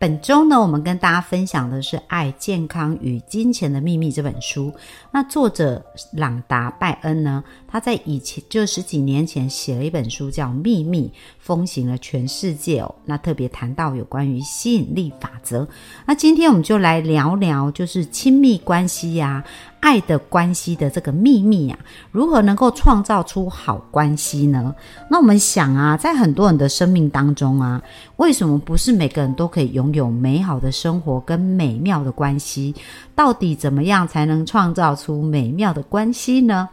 本周呢，我们跟大家分享的是《爱、健康与金钱的秘密》这本书。那作者朗达·拜恩呢，他在以前就十几年前写了一本书叫《秘密》，风行了全世界哦。那特别谈到有关于吸引力法则。那今天我们就来聊聊，就是亲密关系呀。爱的关系的这个秘密啊，如何能够创造出好关系呢？那我们想啊，在很多人的生命当中啊，为什么不是每个人都可以拥有美好的生活跟美妙的关系？到底怎么样才能创造出美妙的关系呢？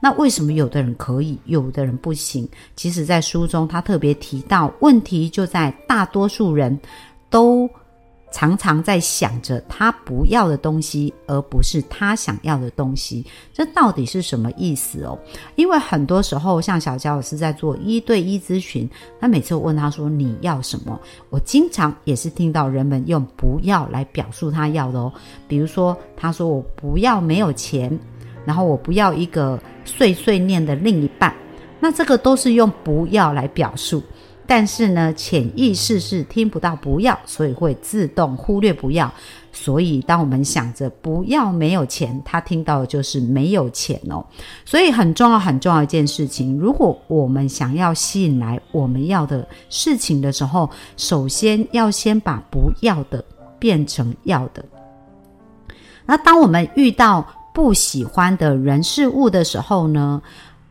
那为什么有的人可以，有的人不行？其实，在书中他特别提到，问题就在大多数人都。常常在想着他不要的东西，而不是他想要的东西，这到底是什么意思哦？因为很多时候，像小佳老师在做一对一咨询，他每次我问他说你要什么，我经常也是听到人们用不要来表述他要的哦。比如说，他说我不要没有钱，然后我不要一个碎碎念的另一半，那这个都是用不要来表述。但是呢，潜意识是听不到不要，所以会自动忽略不要。所以，当我们想着不要没有钱，他听到的就是没有钱哦。所以，很重要很重要一件事情，如果我们想要吸引来我们要的事情的时候，首先要先把不要的变成要的。那当我们遇到不喜欢的人事物的时候呢？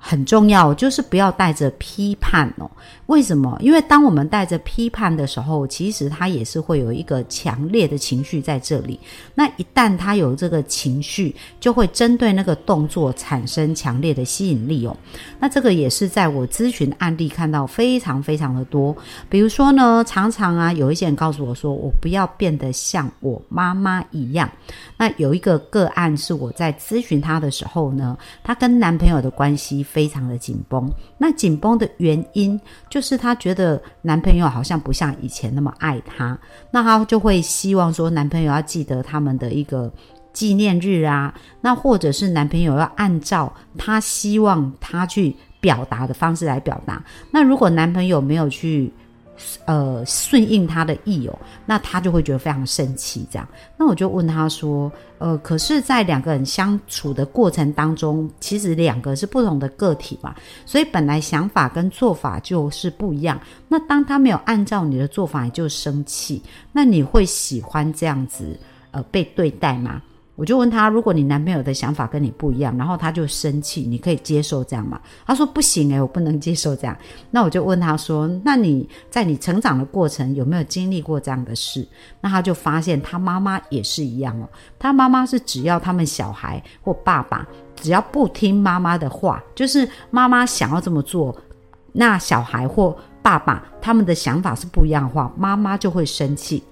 很重要，就是不要带着批判哦。为什么？因为当我们带着批判的时候，其实他也是会有一个强烈的情绪在这里。那一旦他有这个情绪，就会针对那个动作产生强烈的吸引力哦。那这个也是在我咨询案例看到非常非常的多。比如说呢，常常啊，有一些人告诉我说，我不要变得像我妈妈一样。那有一个个案是我在咨询他的时候呢，她跟男朋友的关系。非常的紧绷，那紧绷的原因就是她觉得男朋友好像不像以前那么爱她，那她就会希望说男朋友要记得他们的一个纪念日啊，那或者是男朋友要按照她希望她去表达的方式来表达，那如果男朋友没有去。呃，顺应他的意哦，那他就会觉得非常生气。这样，那我就问他说：“呃，可是，在两个人相处的过程当中，其实两个是不同的个体嘛，所以本来想法跟做法就是不一样。那当他没有按照你的做法，你就生气，那你会喜欢这样子呃被对待吗？”我就问他，如果你男朋友的想法跟你不一样，然后他就生气，你可以接受这样吗？他说不行诶，我不能接受这样。那我就问他说，那你在你成长的过程有没有经历过这样的事？那他就发现他妈妈也是一样哦，他妈妈是只要他们小孩或爸爸只要不听妈妈的话，就是妈妈想要这么做，那小孩或爸爸他们的想法是不一样的话，妈妈就会生气。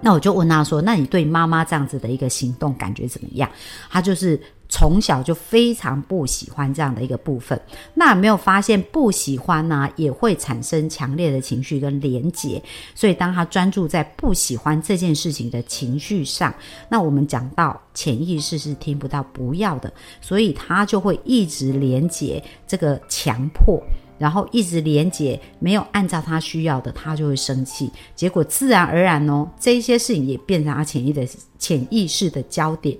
那我就问他说：“那你对妈妈这样子的一个行动感觉怎么样？”他就是从小就非常不喜欢这样的一个部分。那有没有发现不喜欢呢，也会产生强烈的情绪跟连结。所以当他专注在不喜欢这件事情的情绪上，那我们讲到潜意识是听不到不要的，所以他就会一直连结这个强迫。然后一直连接，没有按照他需要的，他就会生气。结果自然而然哦，这些事情也变成他潜意的潜意识的焦点。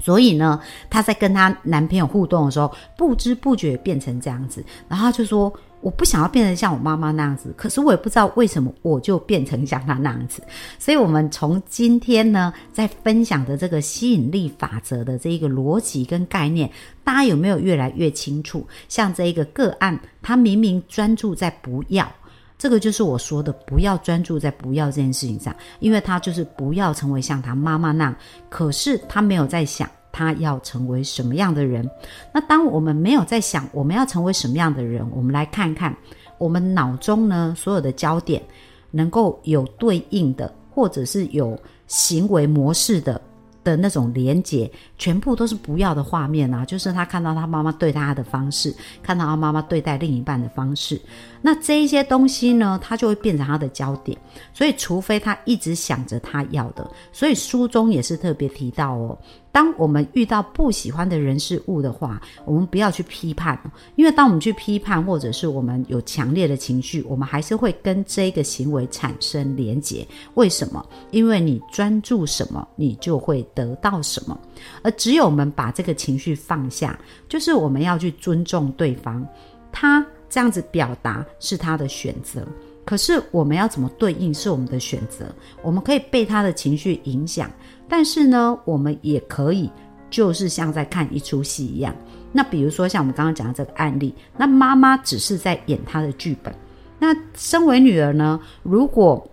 所以呢，她在跟她男朋友互动的时候，不知不觉变成这样子。然后就说。我不想要变成像我妈妈那样子，可是我也不知道为什么我就变成像她那样子。所以，我们从今天呢，在分享的这个吸引力法则的这一个逻辑跟概念，大家有没有越来越清楚？像这一个个案，他明明专注在不要，这个就是我说的，不要专注在不要这件事情上，因为他就是不要成为像他妈妈那样，可是他没有在想。他要成为什么样的人？那当我们没有在想我们要成为什么样的人，我们来看看我们脑中呢所有的焦点能够有对应的，或者是有行为模式的的那种连接，全部都是不要的画面啊！就是他看到他妈妈对他的方式，看到他妈妈对待另一半的方式，那这一些东西呢，他就会变成他的焦点。所以，除非他一直想着他要的，所以书中也是特别提到哦。当我们遇到不喜欢的人事物的话，我们不要去批判，因为当我们去批判，或者是我们有强烈的情绪，我们还是会跟这个行为产生连结。为什么？因为你专注什么，你就会得到什么。而只有我们把这个情绪放下，就是我们要去尊重对方，他这样子表达是他的选择。可是我们要怎么对应是我们的选择，我们可以被他的情绪影响，但是呢，我们也可以就是像在看一出戏一样。那比如说像我们刚刚讲的这个案例，那妈妈只是在演她的剧本，那身为女儿呢，如果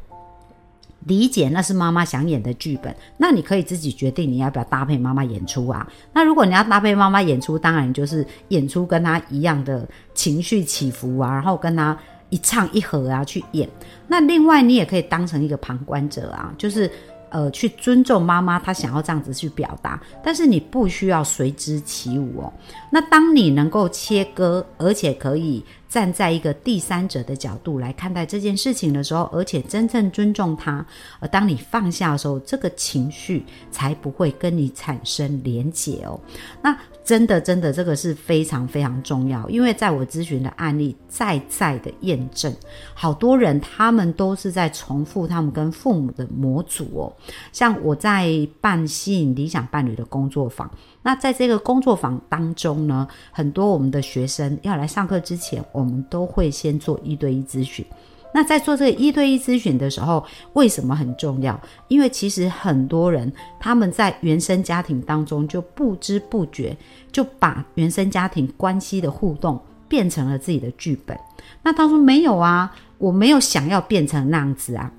理解那是妈妈想演的剧本，那你可以自己决定你要不要搭配妈妈演出啊。那如果你要搭配妈妈演出，当然就是演出跟她一样的情绪起伏啊，然后跟她。一唱一和啊，去演。那另外，你也可以当成一个旁观者啊，就是呃，去尊重妈妈她想要这样子去表达，但是你不需要随之起舞哦。那当你能够切割，而且可以站在一个第三者的角度来看待这件事情的时候，而且真正尊重他，而当你放下的时候，这个情绪才不会跟你产生连结哦。那。真的，真的，这个是非常非常重要，因为在我咨询的案例再再的验证，好多人他们都是在重复他们跟父母的模组哦。像我在办吸引理想伴侣的工作坊，那在这个工作坊当中呢，很多我们的学生要来上课之前，我们都会先做一对一咨询。那在做这个一对一咨询的时候，为什么很重要？因为其实很多人他们在原生家庭当中就不知不觉就把原生家庭关系的互动变成了自己的剧本。那他说没有啊，我没有想要变成那样子啊。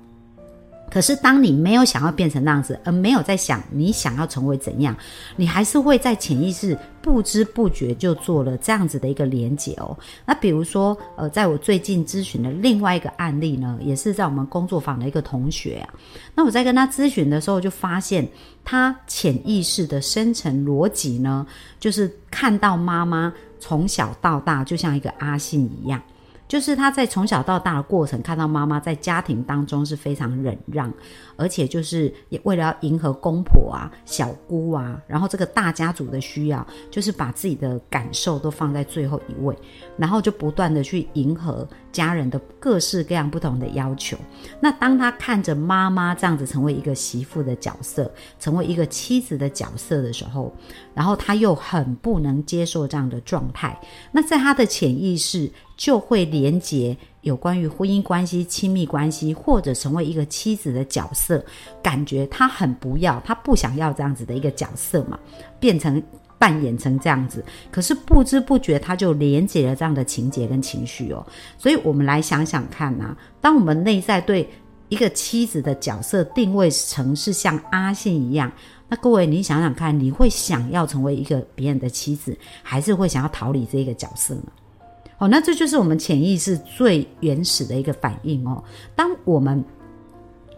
可是，当你没有想要变成那样子，而没有在想你想要成为怎样，你还是会在潜意识不知不觉就做了这样子的一个连结哦。那比如说，呃，在我最近咨询的另外一个案例呢，也是在我们工作坊的一个同学啊。那我在跟他咨询的时候，就发现他潜意识的深层逻辑呢，就是看到妈妈从小到大就像一个阿信一样。就是他在从小到大的过程，看到妈妈在家庭当中是非常忍让，而且就是也为了要迎合公婆啊、小姑啊，然后这个大家族的需要，就是把自己的感受都放在最后一位，然后就不断的去迎合家人的各式各样不同的要求。那当他看着妈妈这样子成为一个媳妇的角色，成为一个妻子的角色的时候，然后他又很不能接受这样的状态，那在他的潜意识。就会连接有关于婚姻关系、亲密关系，或者成为一个妻子的角色，感觉他很不要，他不想要这样子的一个角色嘛，变成扮演成这样子，可是不知不觉他就连接了这样的情节跟情绪哦。所以我们来想想看呐，当我们内在对一个妻子的角色定位成是像阿信一样，那各位你想想看，你会想要成为一个别人的妻子，还是会想要逃离这个角色呢？哦，那这就是我们潜意识最原始的一个反应哦。当我们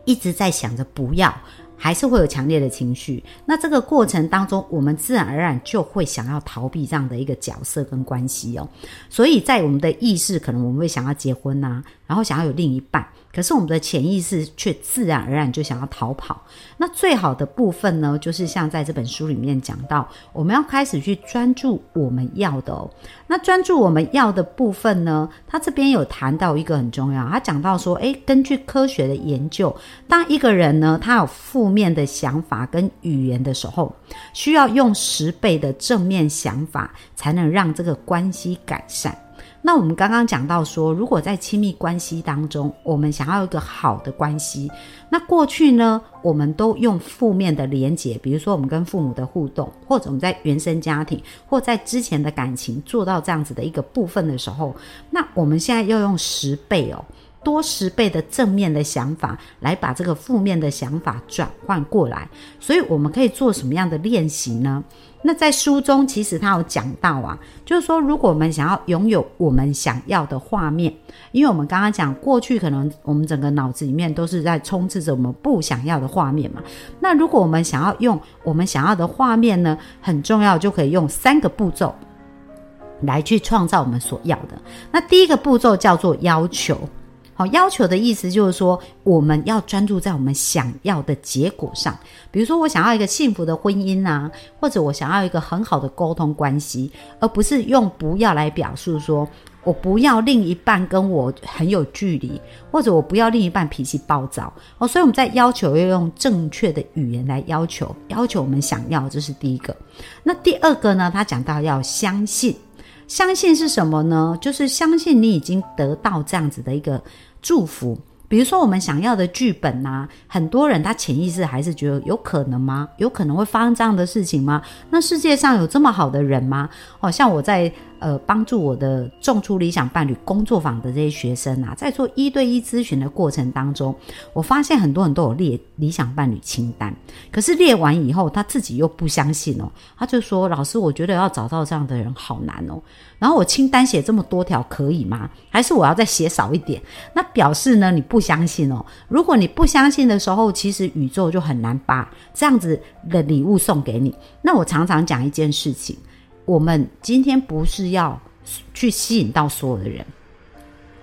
一直在想着不要，还是会有强烈的情绪。那这个过程当中，我们自然而然就会想要逃避这样的一个角色跟关系哦。所以在我们的意识，可能我们会想要结婚呐，然后想要有另一半。可是我们的潜意识却自然而然就想要逃跑。那最好的部分呢，就是像在这本书里面讲到，我们要开始去专注我们要的哦。那专注我们要的部分呢，他这边有谈到一个很重要，他讲到说，诶，根据科学的研究，当一个人呢，他有负面的想法跟语言的时候，需要用十倍的正面想法，才能让这个关系改善。那我们刚刚讲到说，如果在亲密关系当中，我们想要一个好的关系，那过去呢，我们都用负面的连结，比如说我们跟父母的互动，或者我们在原生家庭，或在之前的感情做到这样子的一个部分的时候，那我们现在要用十倍哦，多十倍的正面的想法来把这个负面的想法转换过来。所以我们可以做什么样的练习呢？那在书中其实他有讲到啊，就是说如果我们想要拥有我们想要的画面，因为我们刚刚讲过去可能我们整个脑子里面都是在充斥着我们不想要的画面嘛。那如果我们想要用我们想要的画面呢，很重要就可以用三个步骤来去创造我们所要的。那第一个步骤叫做要求。好，要求的意思就是说，我们要专注在我们想要的结果上。比如说，我想要一个幸福的婚姻啊，或者我想要一个很好的沟通关系，而不是用不要来表述说，我不要另一半跟我很有距离，或者我不要另一半脾气暴躁。哦，所以我们在要求要用正确的语言来要求，要求我们想要，这是第一个。那第二个呢？他讲到要相信。相信是什么呢？就是相信你已经得到这样子的一个祝福。比如说，我们想要的剧本呐，很多人他潜意识还是觉得有可能吗？有可能会发生这样的事情吗？那世界上有这么好的人吗？哦，像我在。呃，帮助我的种出理想伴侣工作坊的这些学生啊，在做一对一咨询的过程当中，我发现很多人都有列理想伴侣清单，可是列完以后，他自己又不相信哦，他就说：“老师，我觉得要找到这样的人好难哦。”然后我清单写这么多条可以吗？还是我要再写少一点？那表示呢，你不相信哦。如果你不相信的时候，其实宇宙就很难把这样子的礼物送给你。那我常常讲一件事情。我们今天不是要去吸引到所有的人，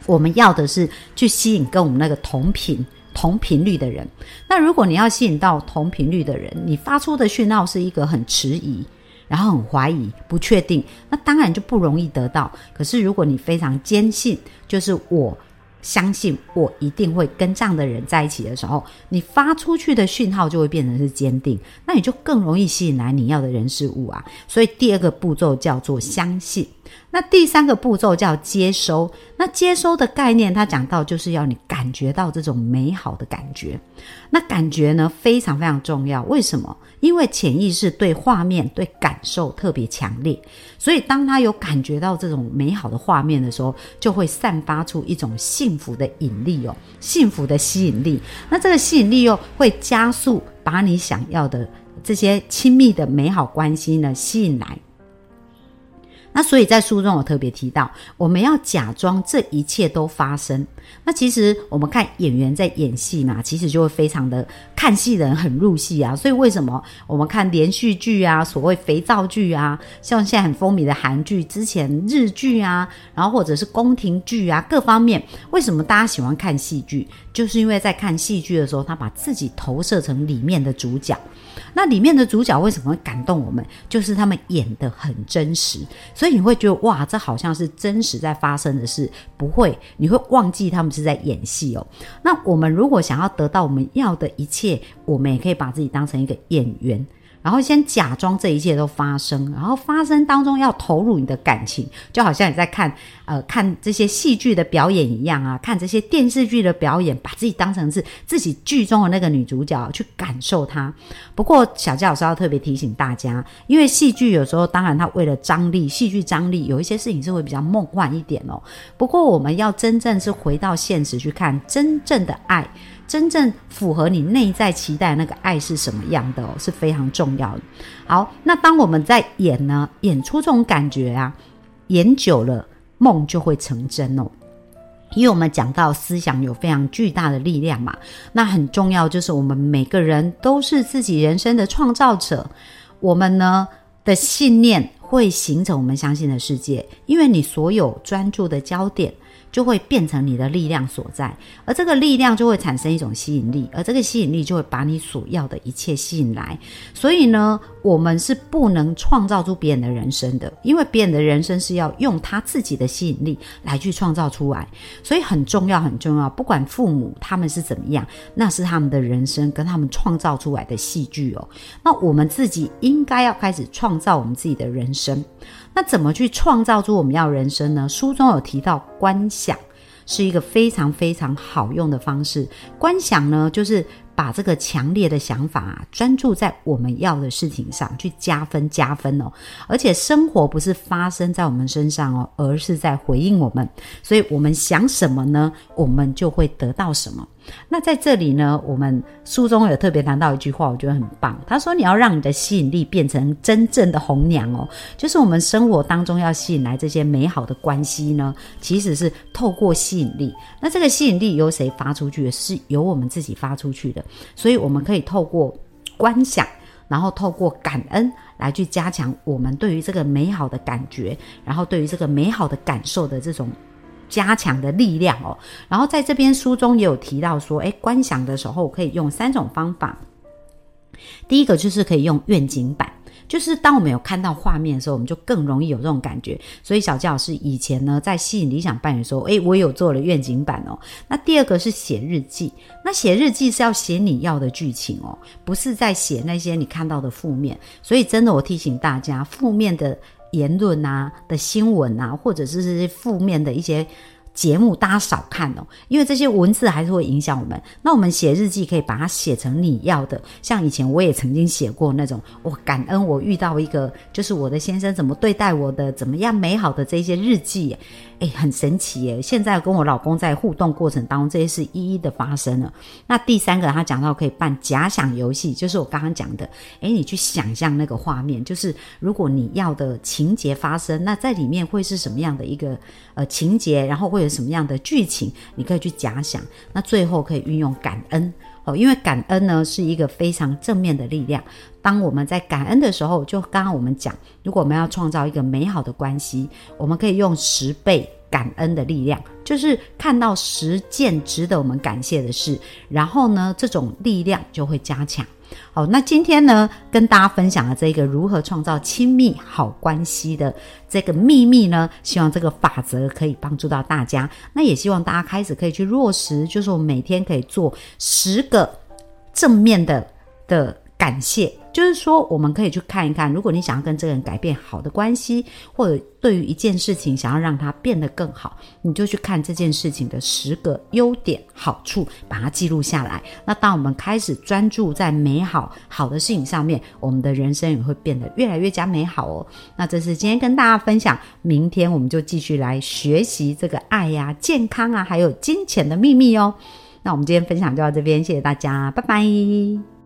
我们要的是去吸引跟我们那个同频、同频率的人。那如果你要吸引到同频率的人，你发出的讯号是一个很迟疑，然后很怀疑、不确定，那当然就不容易得到。可是如果你非常坚信，就是我。相信我一定会跟这样的人在一起的时候，你发出去的讯号就会变成是坚定，那你就更容易吸引来你要的人事物啊。所以第二个步骤叫做相信。那第三个步骤叫接收。那接收的概念，他讲到就是要你感觉到这种美好的感觉。那感觉呢，非常非常重要。为什么？因为潜意识对画面、对感受特别强烈，所以当他有感觉到这种美好的画面的时候，就会散发出一种幸福的引力哦，幸福的吸引力。那这个吸引力又会加速把你想要的这些亲密的美好关系呢吸引来。那所以在书中我特别提到，我们要假装这一切都发生。那其实我们看演员在演戏嘛，其实就会非常的看戏人很入戏啊。所以为什么我们看连续剧啊，所谓肥皂剧啊，像现在很风靡的韩剧，之前日剧啊，然后或者是宫廷剧啊，各方面，为什么大家喜欢看戏剧？就是因为在看戏剧的时候，他把自己投射成里面的主角。那里面的主角为什么会感动我们？就是他们演的很真实，所以你会觉得哇，这好像是真实在发生的事。不会，你会忘记他们是在演戏哦。那我们如果想要得到我们要的一切，我们也可以把自己当成一个演员。然后先假装这一切都发生，然后发生当中要投入你的感情，就好像你在看呃看这些戏剧的表演一样啊，看这些电视剧的表演，把自己当成是自己剧中的那个女主角去感受它。不过小佳老师要特别提醒大家，因为戏剧有时候当然它为了张力，戏剧张力有一些事情是会比较梦幻一点哦。不过我们要真正是回到现实去看真正的爱。真正符合你内在期待那个爱是什么样的哦，是非常重要的。好，那当我们在演呢，演出这种感觉啊，演久了，梦就会成真哦。因为我们讲到思想有非常巨大的力量嘛，那很重要就是我们每个人都是自己人生的创造者，我们呢的信念会形成我们相信的世界，因为你所有专注的焦点。就会变成你的力量所在，而这个力量就会产生一种吸引力，而这个吸引力就会把你所要的一切吸引来。所以呢，我们是不能创造出别人的人生的，因为别人的人生是要用他自己的吸引力来去创造出来。所以很重要，很重要。不管父母他们是怎么样，那是他们的人生跟他们创造出来的戏剧哦。那我们自己应该要开始创造我们自己的人生。那怎么去创造出我们要人生呢？书中有提到观想是一个非常非常好用的方式。观想呢，就是把这个强烈的想法啊，专注在我们要的事情上去加分加分哦。而且生活不是发生在我们身上哦，而是在回应我们。所以我们想什么呢，我们就会得到什么。那在这里呢，我们书中有特别谈到一句话，我觉得很棒。他说：“你要让你的吸引力变成真正的红娘哦，就是我们生活当中要吸引来这些美好的关系呢，其实是透过吸引力。那这个吸引力由谁发出去？是由我们自己发出去的。所以我们可以透过观想，然后透过感恩来去加强我们对于这个美好的感觉，然后对于这个美好的感受的这种。”加强的力量哦，然后在这边书中也有提到说，诶，观想的时候可以用三种方法。第一个就是可以用愿景板，就是当我们有看到画面的时候，我们就更容易有这种感觉。所以小教老师以前呢，在吸引理想伴侣的时候，诶，我有做了愿景板哦。那第二个是写日记，那写日记是要写你要的剧情哦，不是在写那些你看到的负面。所以真的，我提醒大家，负面的。言论啊的新闻啊，或者是这些负面的一些节目，大家少看哦，因为这些文字还是会影响我们。那我们写日记可以把它写成你要的，像以前我也曾经写过那种，我感恩我遇到一个，就是我的先生怎么对待我的，怎么样美好的这些日记。哎，很神奇耶！现在跟我老公在互动过程当中，这些事一一的发生了。那第三个，他讲到可以办假想游戏，就是我刚刚讲的。哎，你去想象那个画面，就是如果你要的情节发生，那在里面会是什么样的一个呃情节，然后会有什么样的剧情，你可以去假想。那最后可以运用感恩。哦，因为感恩呢是一个非常正面的力量。当我们在感恩的时候，就刚刚我们讲，如果我们要创造一个美好的关系，我们可以用十倍感恩的力量，就是看到十件值得我们感谢的事，然后呢，这种力量就会加强。好，那今天呢，跟大家分享的这个如何创造亲密好关系的这个秘密呢，希望这个法则可以帮助到大家。那也希望大家开始可以去落实，就是我们每天可以做十个正面的的。感谢，就是说，我们可以去看一看，如果你想要跟这个人改变好的关系，或者对于一件事情想要让它变得更好，你就去看这件事情的十个优点、好处，把它记录下来。那当我们开始专注在美好好的事情上面，我们的人生也会变得越来越加美好哦。那这是今天跟大家分享，明天我们就继续来学习这个爱呀、健康啊，还有金钱的秘密哦。那我们今天分享就到这边，谢谢大家，拜拜。